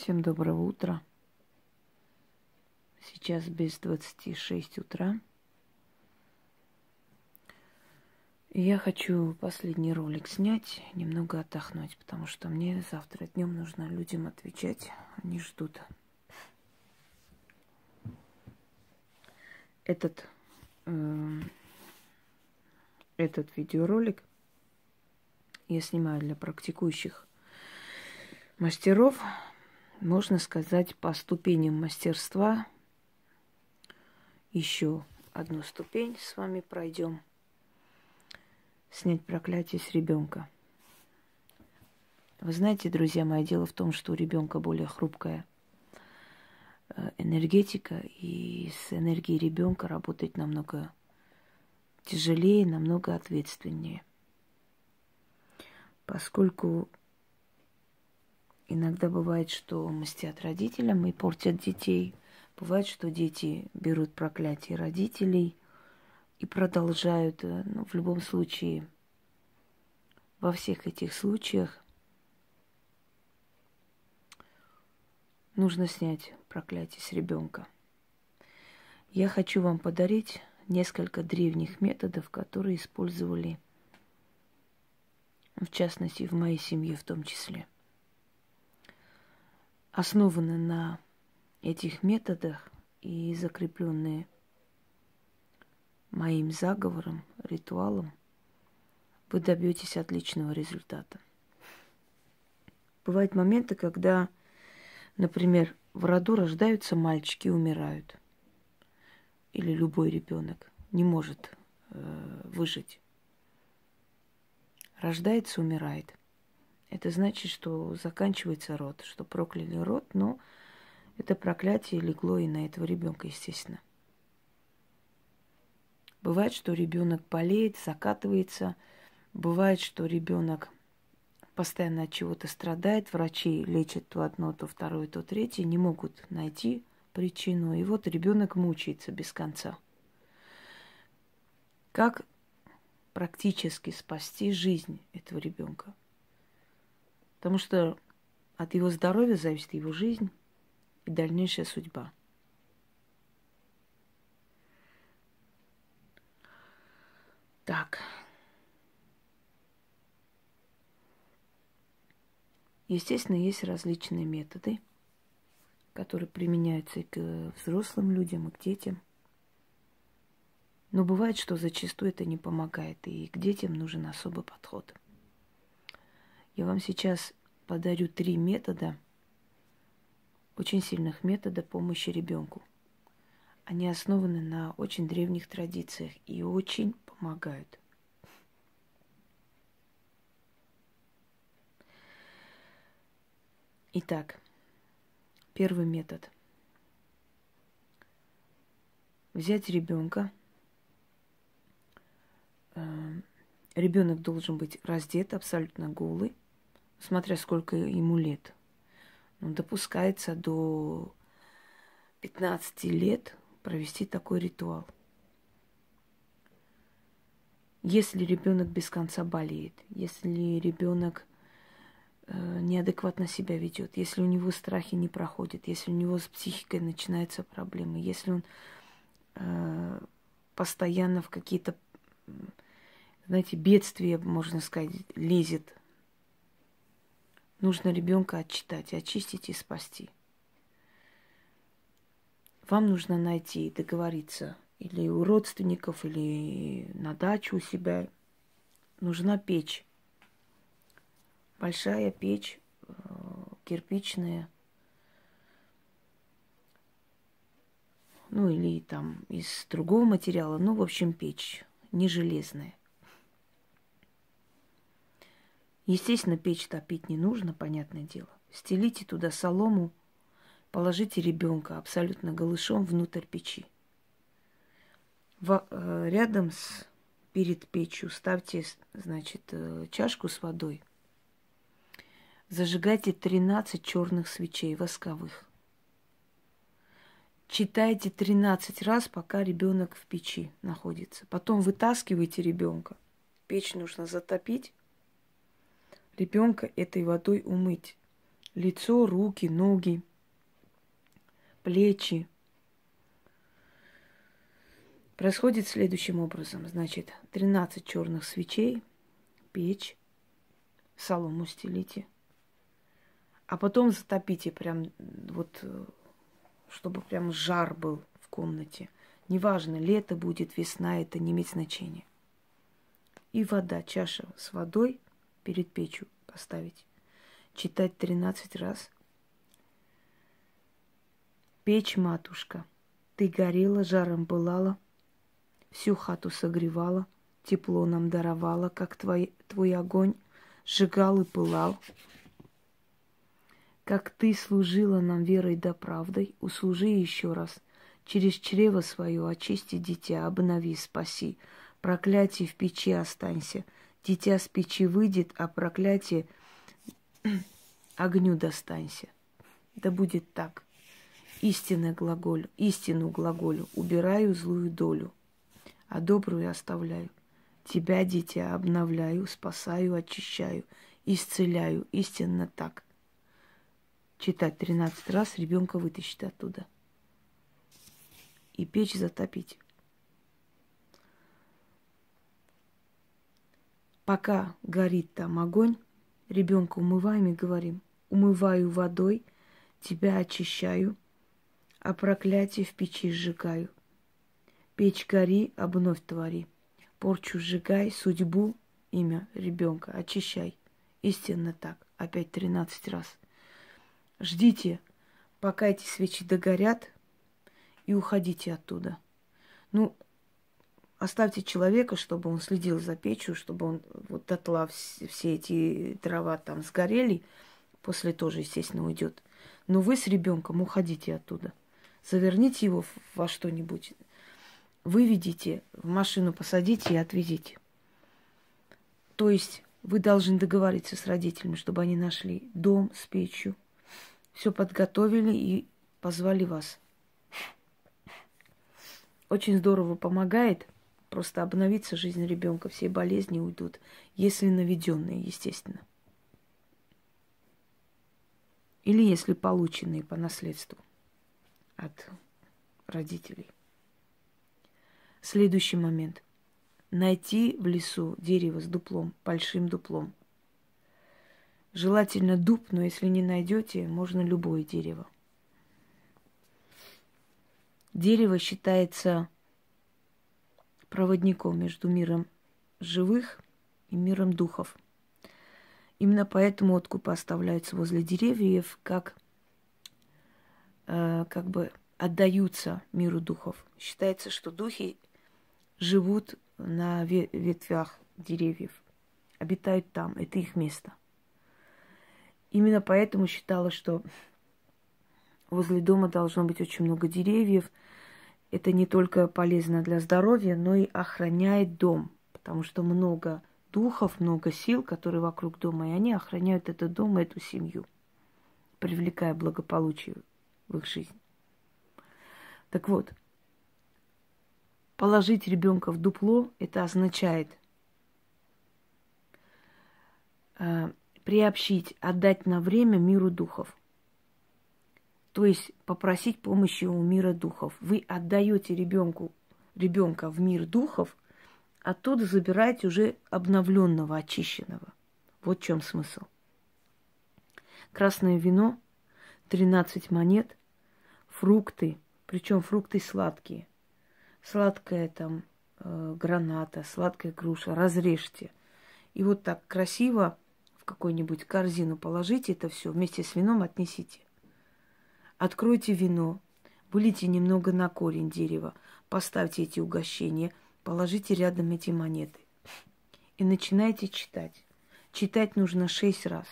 Всем доброго утра. Сейчас без 26 утра. Я хочу последний ролик снять, немного отдохнуть, потому что мне завтра днем нужно людям отвечать. Они ждут. Этот, э, этот видеоролик я снимаю для практикующих мастеров, можно сказать, по ступеням мастерства. Еще одну ступень с вами пройдем. Снять проклятие с ребенка. Вы знаете, друзья мои, дело в том, что у ребенка более хрупкая э, энергетика, и с энергией ребенка работать намного тяжелее, намного ответственнее. Поскольку Иногда бывает, что мстят родителям и портят детей. Бывает, что дети берут проклятие родителей и продолжают. Э, ну, в любом случае, во всех этих случаях нужно снять проклятие с ребенка. Я хочу вам подарить несколько древних методов, которые использовали, в частности, в моей семье в том числе – основаны на этих методах и закрепленные моим заговором, ритуалом, вы добьетесь отличного результата. Бывают моменты, когда, например, в роду рождаются мальчики и умирают. Или любой ребенок не может э, выжить. Рождается, умирает. Это значит, что заканчивается род, что прокляли род, но это проклятие легло и на этого ребенка, естественно. Бывает, что ребенок болеет, закатывается. Бывает, что ребенок постоянно от чего-то страдает. Врачи лечат то одно, то второе, то третье, не могут найти причину. И вот ребенок мучается без конца. Как практически спасти жизнь этого ребенка? Потому что от его здоровья зависит его жизнь и дальнейшая судьба. Так. Естественно, есть различные методы, которые применяются и к взрослым людям, и к детям. Но бывает, что зачастую это не помогает, и к детям нужен особый подход – я вам сейчас подарю три метода, очень сильных метода помощи ребенку. Они основаны на очень древних традициях и очень помогают. Итак, первый метод. Взять ребенка. Э, Ребенок должен быть раздет, абсолютно голый смотря сколько ему лет. Ну, допускается до 15 лет провести такой ритуал. Если ребенок без конца болеет, если ребенок э, неадекватно себя ведет, если у него страхи не проходят, если у него с психикой начинаются проблемы, если он э, постоянно в какие-то, знаете, бедствия, можно сказать, лезет, Нужно ребенка отчитать, очистить и спасти. Вам нужно найти, договориться или у родственников, или на дачу у себя. Нужна печь. Большая печь, э, кирпичная. Ну или там из другого материала. Ну, в общем, печь, не железная. Естественно, печь топить не нужно, понятное дело. Стелите туда солому, положите ребенка абсолютно голышом внутрь печи. В, э, рядом с перед печью ставьте, значит, э, чашку с водой. Зажигайте 13 черных свечей восковых. Читайте 13 раз, пока ребенок в печи находится. Потом вытаскивайте ребенка. Печь нужно затопить ребенка этой водой умыть. лицо, руки, ноги, плечи. Происходит следующим образом. Значит, 13 черных свечей, печь, солому стелите. А потом затопите прям вот, чтобы прям жар был в комнате. Неважно, лето будет, весна, это не имеет значения. И вода, чаша с водой перед печью поставить. Читать 13 раз. Печь, матушка, ты горела, жаром пылала, всю хату согревала, тепло нам даровала, как твой, твой огонь сжигал и пылал. Как ты служила нам верой да правдой, услужи еще раз. Через чрево свое очисти дитя, обнови, спаси. Проклятие в печи останься. Дитя с печи выйдет, а проклятие огню достанься. Да будет так. Истинно глаголю, истину глаголю, убираю злую долю, а добрую оставляю. Тебя, дитя, обновляю, спасаю, очищаю, исцеляю. Истинно так. Читать 13 раз, ребенка вытащить оттуда. И печь затопить. Пока горит там огонь, ребенка умываем и говорим, умываю водой, тебя очищаю, а проклятие в печи сжигаю. Печь гори, обновь твори порчу сжигай, судьбу, имя ребенка очищай. Истинно так. Опять 13 раз. Ждите, пока эти свечи догорят, и уходите оттуда. Ну, оставьте человека, чтобы он следил за печью, чтобы он вот дотла все, эти дрова там сгорели, после тоже, естественно, уйдет. Но вы с ребенком уходите оттуда. Заверните его во что-нибудь, выведите, в машину посадите и отвезите. То есть вы должны договориться с родителями, чтобы они нашли дом с печью, все подготовили и позвали вас. Очень здорово помогает просто обновиться жизнь ребенка, все болезни уйдут, если наведенные, естественно. Или если полученные по наследству от родителей. Следующий момент. Найти в лесу дерево с дуплом, большим дуплом. Желательно дуб, но если не найдете, можно любое дерево. Дерево считается проводником между миром живых и миром духов. Именно поэтому откупы оставляются возле деревьев, как, э, как бы отдаются миру духов. Считается, что духи живут на ветвях деревьев, обитают там, это их место. Именно поэтому считала, что возле дома должно быть очень много деревьев. Это не только полезно для здоровья, но и охраняет дом, потому что много духов, много сил, которые вокруг дома, и они охраняют этот дом и эту семью, привлекая благополучие в их жизнь. Так вот, Положить ребенка в дупло это означает э, приобщить, отдать на время миру духов. То есть попросить помощи у мира духов. Вы отдаете ребенку, ребенка в мир духов, оттуда забираете уже обновленного, очищенного. Вот в чем смысл. Красное вино, 13 монет, фрукты, причем фрукты сладкие сладкая там э, граната, сладкая груша, разрежьте. И вот так красиво в какую-нибудь корзину положите это все, вместе с вином отнесите. Откройте вино, вылейте немного на корень дерева, поставьте эти угощения, положите рядом эти монеты. И начинайте читать. Читать нужно шесть раз.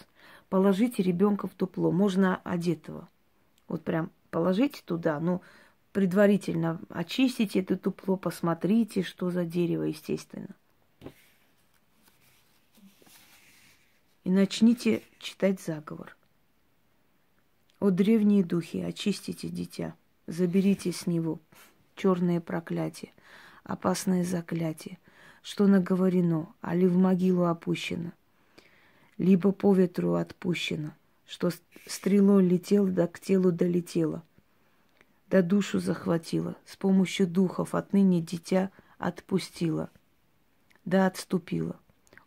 Положите ребенка в дупло, можно одетого. Вот прям положите туда, ну, предварительно очистите это дупло, посмотрите, что за дерево, естественно. И начните читать заговор. О древние духи, очистите дитя, заберите с него черное проклятие, опасное заклятие, что наговорено, али в могилу опущено, либо по ветру отпущено, что стрелой летел, да к телу долетела, да душу захватила, с помощью духов отныне дитя отпустила, да отступила.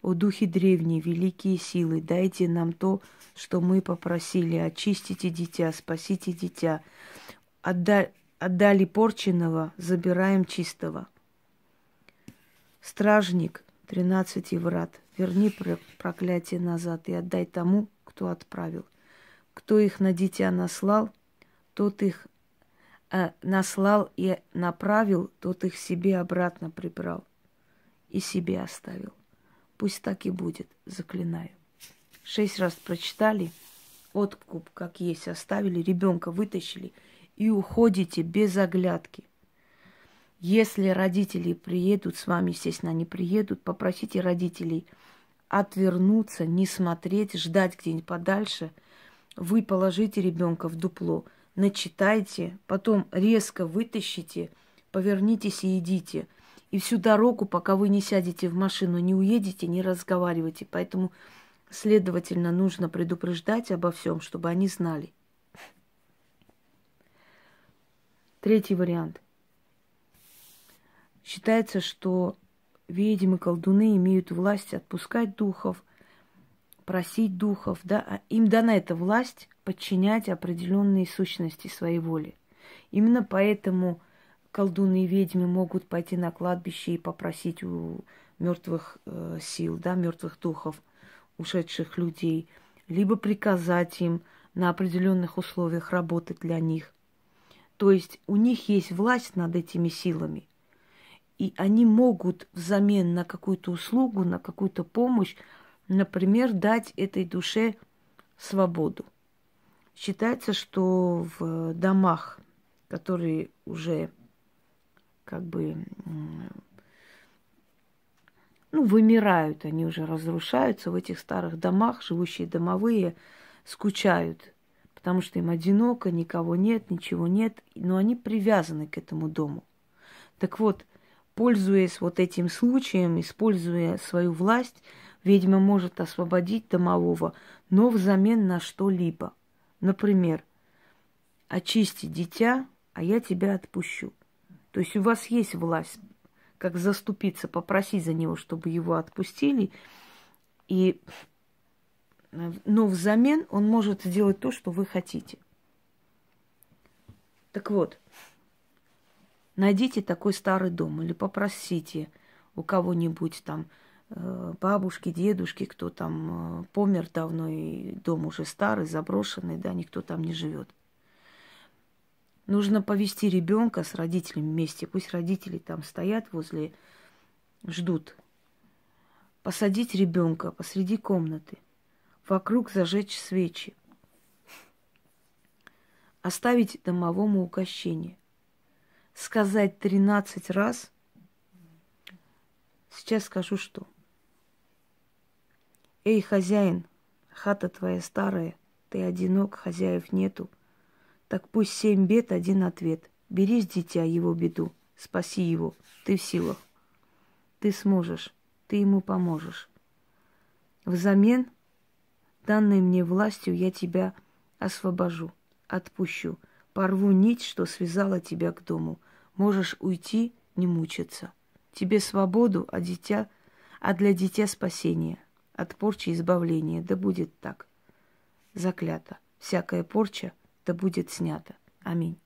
О духи древние, великие силы, дайте нам то, что мы попросили, очистите дитя, спасите дитя. Отда... Отдали порченного, забираем чистого. Стражник тринадцати врат, верни проклятие назад и отдай тому, кто отправил. Кто их на дитя наслал, тот их э, наслал и направил, тот их себе обратно прибрал и себе оставил. Пусть так и будет, заклинаю. Шесть раз прочитали, откуп как есть оставили, ребенка вытащили и уходите без оглядки. Если родители приедут с вами, естественно, они приедут, попросите родителей отвернуться, не смотреть, ждать где-нибудь подальше. Вы положите ребенка в дупло, начитайте, потом резко вытащите, повернитесь и идите – и всю дорогу, пока вы не сядете в машину, не уедете, не разговаривайте. Поэтому, следовательно, нужно предупреждать обо всем, чтобы они знали. Третий вариант. Считается, что ведьмы, колдуны имеют власть отпускать духов, просить духов, да, а им дана эта власть подчинять определенные сущности своей воли. Именно поэтому колдуны и ведьмы могут пойти на кладбище и попросить у мертвых э, сил, да, мертвых духов, ушедших людей, либо приказать им на определенных условиях работать для них. То есть у них есть власть над этими силами. И они могут взамен на какую-то услугу, на какую-то помощь, например, дать этой душе свободу. Считается, что в домах, которые уже как бы ну, вымирают, они уже разрушаются в этих старых домах, живущие домовые скучают, потому что им одиноко, никого нет, ничего нет, но они привязаны к этому дому. Так вот, пользуясь вот этим случаем, используя свою власть, ведьма может освободить домового, но взамен на что-либо. Например, очисти дитя, а я тебя отпущу. То есть у вас есть власть, как заступиться, попросить за него, чтобы его отпустили. И, но взамен он может сделать то, что вы хотите. Так вот, найдите такой старый дом или попросите у кого-нибудь там, э, бабушки, дедушки, кто там э, помер давно, и дом уже старый, заброшенный, да, никто там не живет. Нужно повести ребенка с родителями вместе. Пусть родители там стоят возле, ждут. Посадить ребенка посреди комнаты. Вокруг зажечь свечи. Оставить домовому угощение. Сказать тринадцать раз. Сейчас скажу что. Эй, хозяин, хата твоя старая, ты одинок, хозяев нету – так пусть семь бед, один ответ. Бери с дитя его беду, спаси его, ты в силах. Ты сможешь, ты ему поможешь. Взамен данной мне властью я тебя освобожу, отпущу, порву нить, что связала тебя к дому. Можешь уйти, не мучиться. Тебе свободу, а дитя, а для дитя спасение, от порчи избавление. Да будет так. Заклято. Всякая порча — да будет снято. Аминь.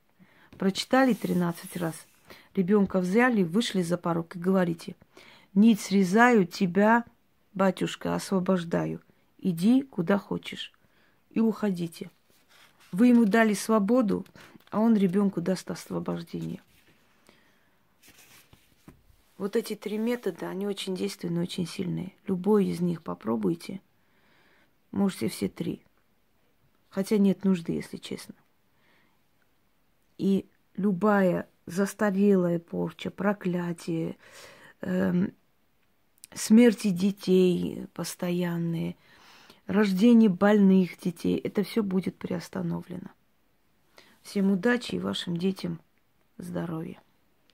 Прочитали 13 раз. Ребенка взяли, вышли за порог и говорите, нить срезаю, тебя, батюшка, освобождаю. Иди куда хочешь и уходите. Вы ему дали свободу, а он ребенку даст освобождение. Вот эти три метода, они очень действенные, очень сильные. Любой из них попробуйте. Можете все три. Хотя нет нужды, если честно. И любая застарелая порча, проклятие, эм, смерти детей постоянные, рождение больных детей, это все будет приостановлено. Всем удачи и вашим детям здоровья.